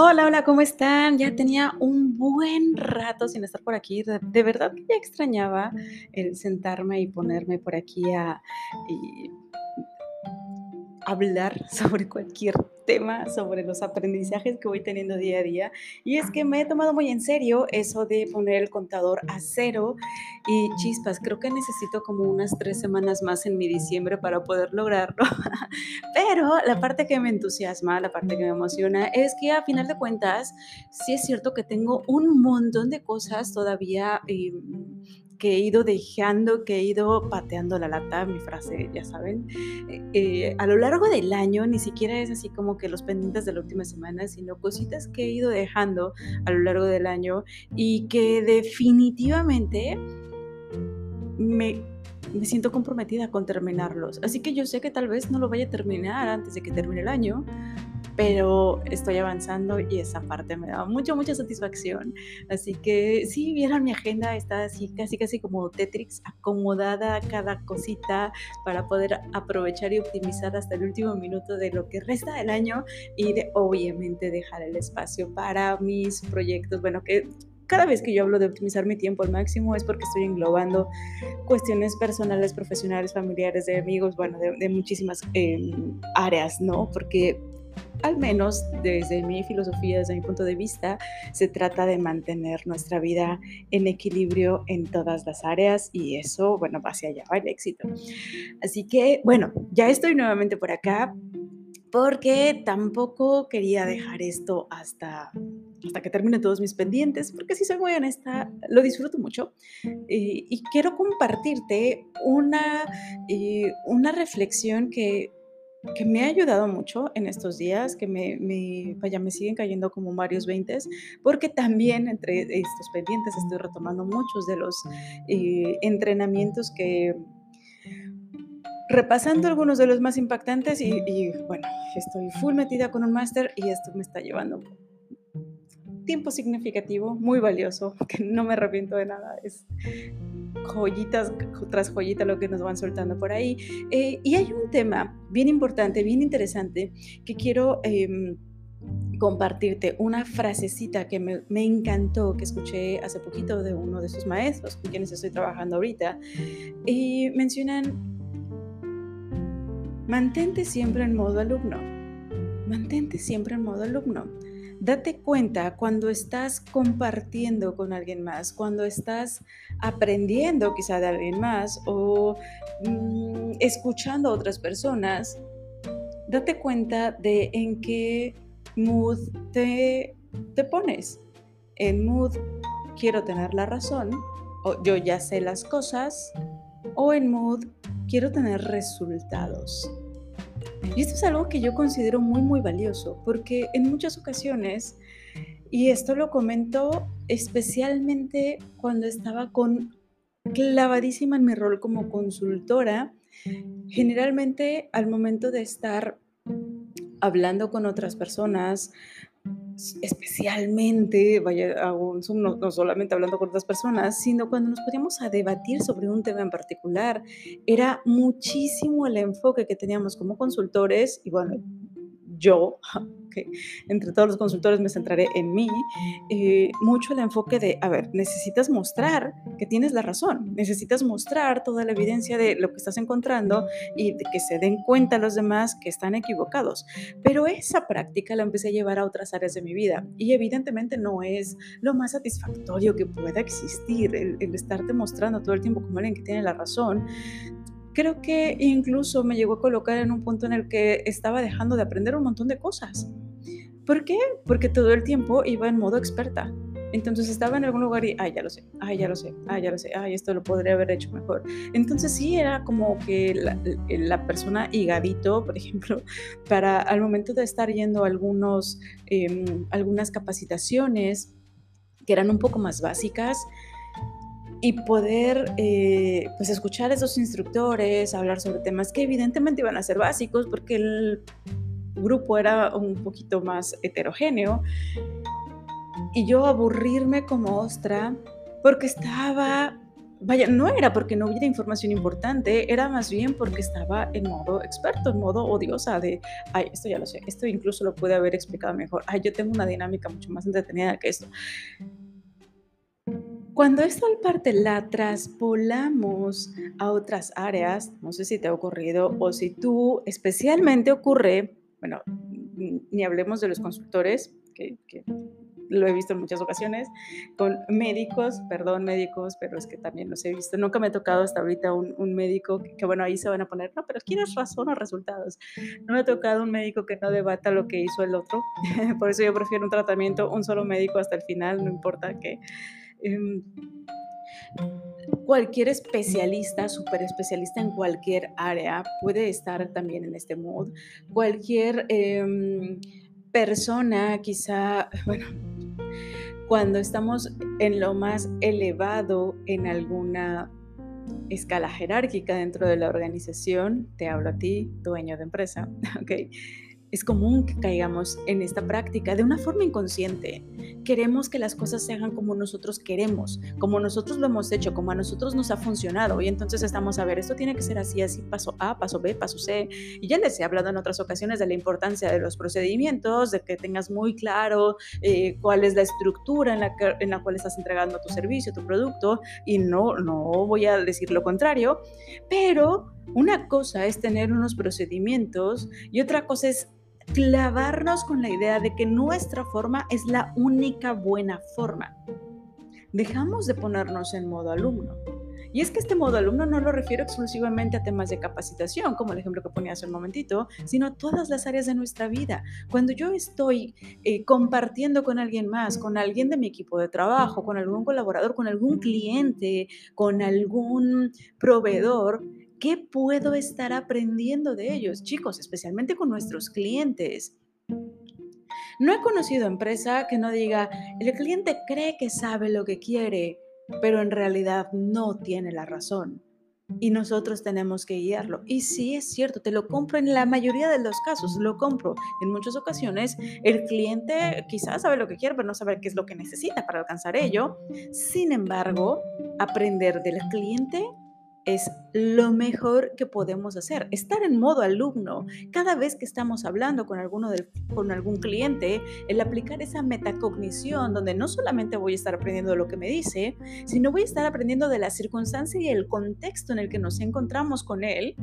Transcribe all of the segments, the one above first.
Hola, hola, ¿cómo están? Ya tenía un buen rato sin estar por aquí. De, de verdad que ya extrañaba el sentarme y ponerme por aquí a y hablar sobre cualquier tema, sobre los aprendizajes que voy teniendo día a día. Y es que me he tomado muy en serio eso de poner el contador a cero y chispas. Creo que necesito como unas tres semanas más en mi diciembre para poder lograrlo. Pero la parte que me entusiasma, la parte que me emociona, es que a final de cuentas, sí es cierto que tengo un montón de cosas todavía eh, que he ido dejando, que he ido pateando la lata, mi frase, ya saben, eh, a lo largo del año, ni siquiera es así como que los pendientes de la última semana, sino cositas que he ido dejando a lo largo del año y que definitivamente me, me siento comprometida con terminarlos. Así que yo sé que tal vez no lo vaya a terminar antes de que termine el año, pero estoy avanzando y esa parte me da mucha, mucha satisfacción. Así que si vieron mi agenda, está así casi, casi como Tetrix, acomodada cada cosita para poder aprovechar y optimizar hasta el último minuto de lo que resta del año y de obviamente dejar el espacio para mis proyectos. Bueno, que cada vez que yo hablo de optimizar mi tiempo al máximo es porque estoy englobando cuestiones personales, profesionales, familiares, de amigos, bueno, de, muchísimas eh, áreas, ¿no? Porque al menos desde mi filosofía, desde mi punto de vista, se trata de mantener nuestra vida en equilibrio en todas las áreas y eso, bueno, va hacia allá va el éxito. Así que, bueno, ya estoy nuevamente por acá porque tampoco quería dejar esto hasta, hasta que termine todos mis pendientes, porque si soy muy honesta, lo disfruto mucho y, y quiero compartirte una, eh, una reflexión que que me ha ayudado mucho en estos días, que me, me, vaya, me siguen cayendo como varios veintes, porque también entre estos pendientes estoy retomando muchos de los eh, entrenamientos que, repasando algunos de los más impactantes y, y, bueno, estoy full metida con un máster y esto me está llevando tiempo significativo, muy valioso, que no me arrepiento de nada, es joyitas tras joyita lo que nos van soltando por ahí. Eh, y hay un tema bien importante, bien interesante, que quiero... Eh, compartirte una frasecita que me, me, encantó, que escuché hace poquito de uno de sus maestros con quienes estoy trabajando ahorita. Y mencionan, mantente siempre en modo alumno, mantente siempre en modo alumno. Date cuenta cuando estás compartiendo con alguien más, cuando estás aprendiendo quizá de alguien más o mm, escuchando a otras personas, date cuenta de en qué mood te, te pones. En mood quiero tener la razón, o yo ya sé las cosas, o en mood quiero tener resultados. Y esto es algo que yo considero muy, muy valioso, porque en muchas ocasiones, y esto lo comento especialmente cuando estaba con clavadísima en mi rol como consultora, generalmente al momento de estar hablando con otras personas, especialmente, vaya, a un Zoom, no, solamente hablando con otras personas, sino cuando nos poníamos a debatir sobre un tema en particular, era muchísimo el enfoque que teníamos como consultores y bueno, yo, que entre todos los consultores me centraré en mí, eh, mucho el enfoque de, a ver, necesitas mostrar que tienes la razón, necesitas mostrar toda la evidencia de lo que estás encontrando y de que se den cuenta los demás que están equivocados. Pero esa práctica la empecé a llevar a otras áreas de mi vida y evidentemente no es lo más satisfactorio que pueda existir el, el estarte mostrando todo el tiempo como alguien que tiene la razón creo que incluso me llegó a colocar en un punto en el que estaba dejando de aprender un montón de cosas. ¿Por qué? Porque todo el tiempo iba en modo experta. Entonces estaba en algún lugar y, ay, ya lo sé, ay, ya lo sé, ay, ya lo sé, ay, esto lo podría haber hecho mejor. Entonces sí era como que la, la persona higadito, por ejemplo, para al momento de estar yendo a algunos, eh, algunas capacitaciones que eran un poco más básicas, y poder eh, pues escuchar a esos instructores, hablar sobre temas que evidentemente iban a ser básicos porque el grupo era un poquito más heterogéneo y yo aburrirme como ostra porque estaba vaya, no era porque no hubiera información importante, era más bien porque estaba en modo experto, en modo odiosa de, ay, esto ya lo sé, esto incluso lo pude haber explicado mejor, ay, yo tengo una dinámica mucho más entretenida que esto. Cuando esto al parte la traspolamos a otras áreas, no sé si te ha ocurrido o si tú especialmente ocurre, bueno, ni hablemos de los constructores, que, que lo he visto en muchas ocasiones, con médicos, perdón médicos, pero es que también los he visto. Nunca me ha tocado hasta ahorita un, médico que, bueno, ahí se van a poner, no, pero ¿quieres razón o resultados? No me ha tocado un médico que no debata lo que hizo el otro. Por eso yo prefiero un tratamiento, un solo médico hasta el final, no importa qué. Em, cualquier especialista, súper especialista en cualquier área, puede estar también en este mood. Cualquier em, persona, quizá, bueno, cuando estamos en lo más elevado en alguna escala jerárquica dentro de la organización, te hablo a ti, dueño de empresa, ¿ok? Es común que caigamos en esta práctica de una forma inconsciente. Queremos que las cosas se hagan como nosotros queremos, como nosotros lo hemos hecho, como a nosotros nos ha funcionado. Y entonces estamos a ver, esto tiene que ser así, así, paso A, paso B, paso C. Y ya les he hablado en otras ocasiones de la importancia de los procedimientos, de que tengas muy claro eh, cuál es la estructura en la, en la cual estás entregando tu servicio, tu producto. Y no, no voy a decir lo contrario, pero una cosa es tener unos procedimientos y otra cosa es clavarnos con la idea de que nuestra forma es la única buena forma. Dejamos de ponernos en modo alumno. Y es que este modo alumno no lo refiero exclusivamente a temas de capacitación, como el ejemplo que ponía hace un momentito, sino a todas las áreas de nuestra vida. Cuando yo estoy eh, compartiendo con alguien más, con alguien de mi equipo de trabajo, con algún colaborador, con algún cliente, con algún proveedor, ¿Qué puedo estar aprendiendo de ellos, chicos, especialmente con nuestros clientes? No he conocido empresa que no diga, el cliente cree que sabe lo que quiere, pero en realidad no tiene la razón. Y nosotros tenemos que guiarlo. Y sí es cierto, te lo compro en la mayoría de los casos, lo compro. En muchas ocasiones el cliente quizás sabe lo que quiere, pero no sabe qué es lo que necesita para alcanzar ello. Sin embargo, aprender del cliente es lo mejor que podemos hacer. Estar en modo alumno. Cada vez que estamos hablando con, alguno con algún cliente, el aplicar esa metacognición donde no solamente voy a estar aprendiendo lo que me dice, sino voy a estar aprendiendo de la circunstancia y el contexto en el que nos encontramos con él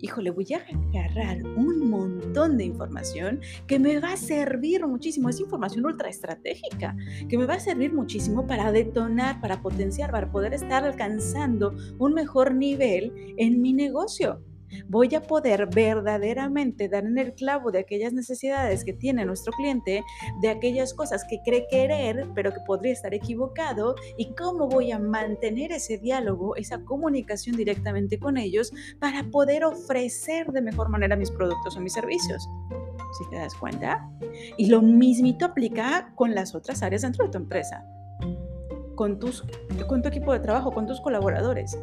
híjole, voy a agarrar un montón de información que me va a servir muchísimo. Es información ultra estratégica, que me va a servir muchísimo para detonar, para potenciar, para poder estar alcanzando un mejor nivel en mi negocio voy a poder verdaderamente dar en el clavo de aquellas necesidades que tiene nuestro cliente, de aquellas cosas que cree querer, pero que podría estar equivocado, y cómo voy a mantener ese diálogo, esa comunicación directamente con ellos para poder ofrecer de mejor manera mis productos o mis servicios. Si te das cuenta. Y lo mismito aplica con las otras áreas dentro de tu empresa, con, con tu equipo de trabajo, con tus colaboradores.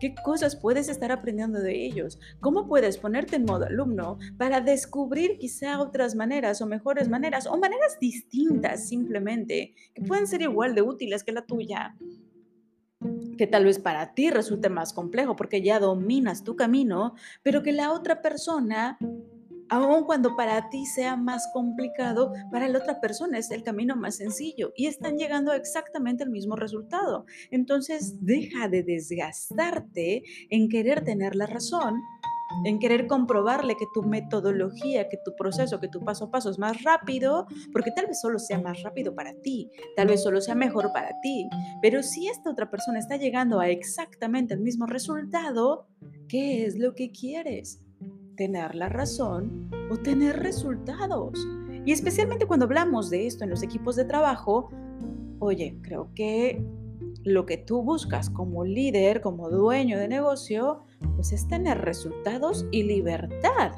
¿Qué cosas puedes estar aprendiendo de ellos? ¿Cómo puedes ponerte en modo alumno para descubrir quizá otras maneras o mejores maneras o maneras distintas simplemente que pueden ser igual de útiles que la tuya? que tal vez para ti resulte más complejo porque ya dominas tu camino, pero que la otra persona aun cuando para ti sea más complicado, para la otra persona es el camino más sencillo y están llegando exactamente el mismo resultado. Entonces, deja de desgastarte en querer tener la razón en querer comprobarle que tu metodología, que tu proceso, que tu paso a paso es más rápido, porque tal vez solo sea más rápido para ti, tal vez solo sea mejor para ti, pero si esta otra persona está llegando a exactamente el mismo resultado, ¿qué es lo que quieres? Tener la razón o tener resultados. Y especialmente cuando hablamos de esto en los equipos de trabajo, oye, creo que lo que tú buscas como líder, como dueño de negocio, pues es tener resultados y libertad.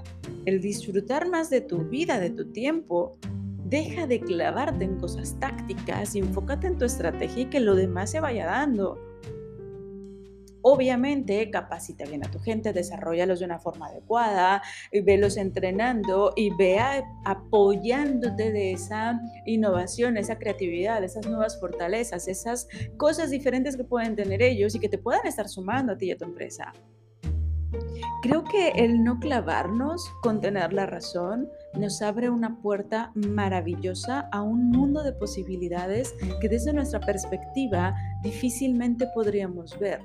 El disfrutar más de tu vida, de tu tiempo. Deja de clavarte en cosas tácticas y enfócate en tu estrategia y que lo demás se vaya dando. Obviamente, capacita bien a tu gente, desarrollalos de una forma adecuada, velos entrenando y vea apoyándote de esa innovación, esa creatividad, esas nuevas fortalezas, esas cosas diferentes que pueden tener ellos y que te puedan estar sumando a ti y a tu empresa. Creo que el no clavarnos con tener la razón nos abre una puerta maravillosa a un mundo de posibilidades que desde nuestra perspectiva difícilmente podríamos ver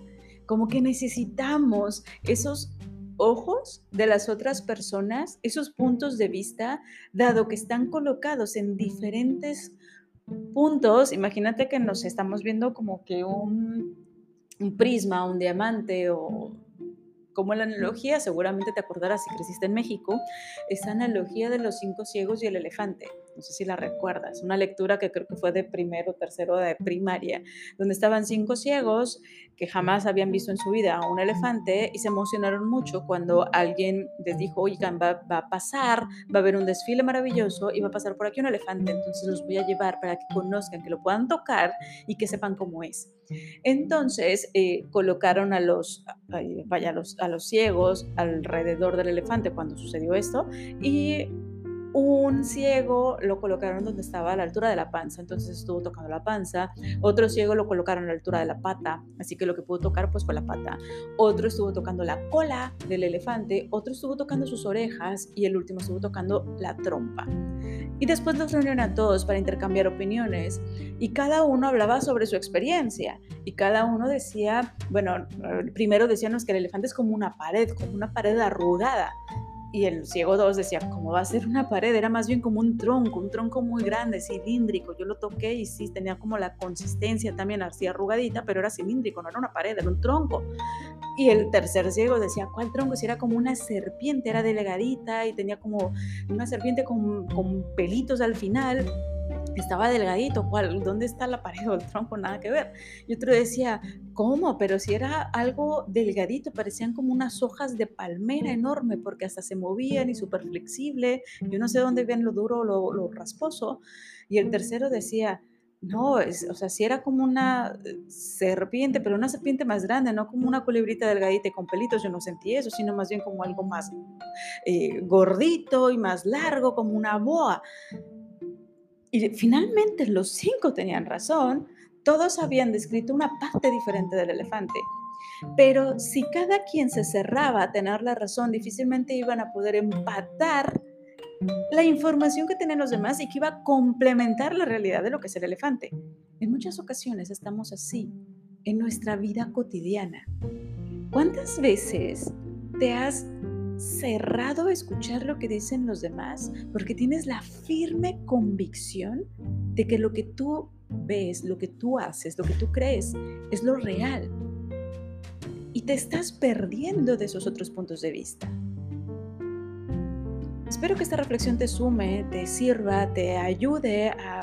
como que necesitamos esos ojos de las otras personas, esos puntos de vista, dado que están colocados en diferentes puntos. Imagínate que nos estamos viendo como que un, prisma, un diamante o como la analogía, seguramente te acordarás si creciste en México, esa analogía de los cinco ciegos y el elefante. No sé si la recuerdas, una lectura que creo que fue de primero o tercero de primaria, donde estaban cinco ciegos que jamás habían visto en su vida a un elefante y se emocionaron mucho cuando alguien les dijo, oigan, va, va a pasar, va a haber un desfile maravilloso y va a pasar por aquí un elefante, entonces los voy a llevar para que conozcan, que lo puedan tocar y que sepan cómo es. Entonces eh, colocaron a los, vaya, a los, a los ciegos alrededor del elefante cuando sucedió esto y un ciego lo colocaron donde estaba a la altura de la panza, entonces estuvo tocando la panza. Otro ciego lo colocaron a la altura de la pata, así que lo que pudo tocar pues fue la pata. Otro estuvo tocando la cola del elefante, otro estuvo tocando sus orejas y el último estuvo tocando la trompa. Y después los reunieron a todos para intercambiar opiniones y cada uno hablaba sobre su experiencia y cada uno decía, bueno, primero decíamos que el elefante es como una pared, como una pared arrugada y el ciego 2 decía, ¿cómo va a ser una pared? Era más bien como un tronco, un tronco muy grande, cilíndrico. Yo lo toqué y sí, tenía como la consistencia también así arrugadita, pero era cilíndrico, no era una pared, era un tronco. Y el tercer ciego decía, ¿cuál tronco? Si era como una serpiente, era delgadita y tenía como una serpiente con, con pelitos al final estaba delgadito, ¿cuál? ¿Dónde está la pared o el tronco? Nada que ver. Y otro decía, ¿cómo? Pero si era algo delgadito, parecían como unas hojas de palmera enorme, porque hasta se movían y súper flexible. Yo no sé dónde ven lo duro o lo, lo, rasposo. Y el tercero decía, no, es, o sea, si era como una serpiente, pero una serpiente más grande, no como una culebrita delgadita y con pelitos, yo no sentí eso, sino más bien como algo más eh, gordito y más largo, como una boa. Y finalmente los cinco tenían razón, todos habían descrito una parte diferente del elefante. Pero si cada quien se cerraba a tener la razón, difícilmente iban a poder empatar la información que tienen los demás y que iba a complementar la realidad de lo que es el elefante. En muchas ocasiones estamos así en nuestra vida cotidiana. ¿Cuántas veces te has cerrado a escuchar lo que dicen los demás porque tienes la firme convicción de que lo que tú ves, lo que tú haces, lo que tú crees es lo real. Y te estás perdiendo de esos otros puntos de vista. Espero que esta reflexión te sume, te sirva, te ayude a,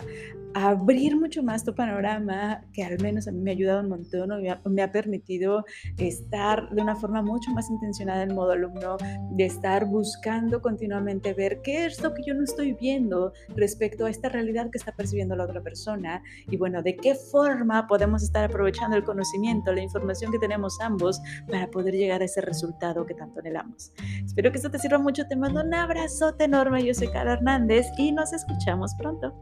abrir mucho más tu panorama, que al menos a mí me ha ayudado un montón, me ha, permitido estar de una forma mucho más intencionada en modo alumno, de estar buscando continuamente ver qué es lo que yo no estoy viendo respecto a esta realidad que está percibiendo la otra persona y bueno, de qué forma podemos estar aprovechando el conocimiento, la información que tenemos ambos para poder llegar a ese resultado que tanto anhelamos. Espero que esto te sirva mucho, te mando un abrazote enorme, yo soy Cara Hernández y nos escuchamos pronto.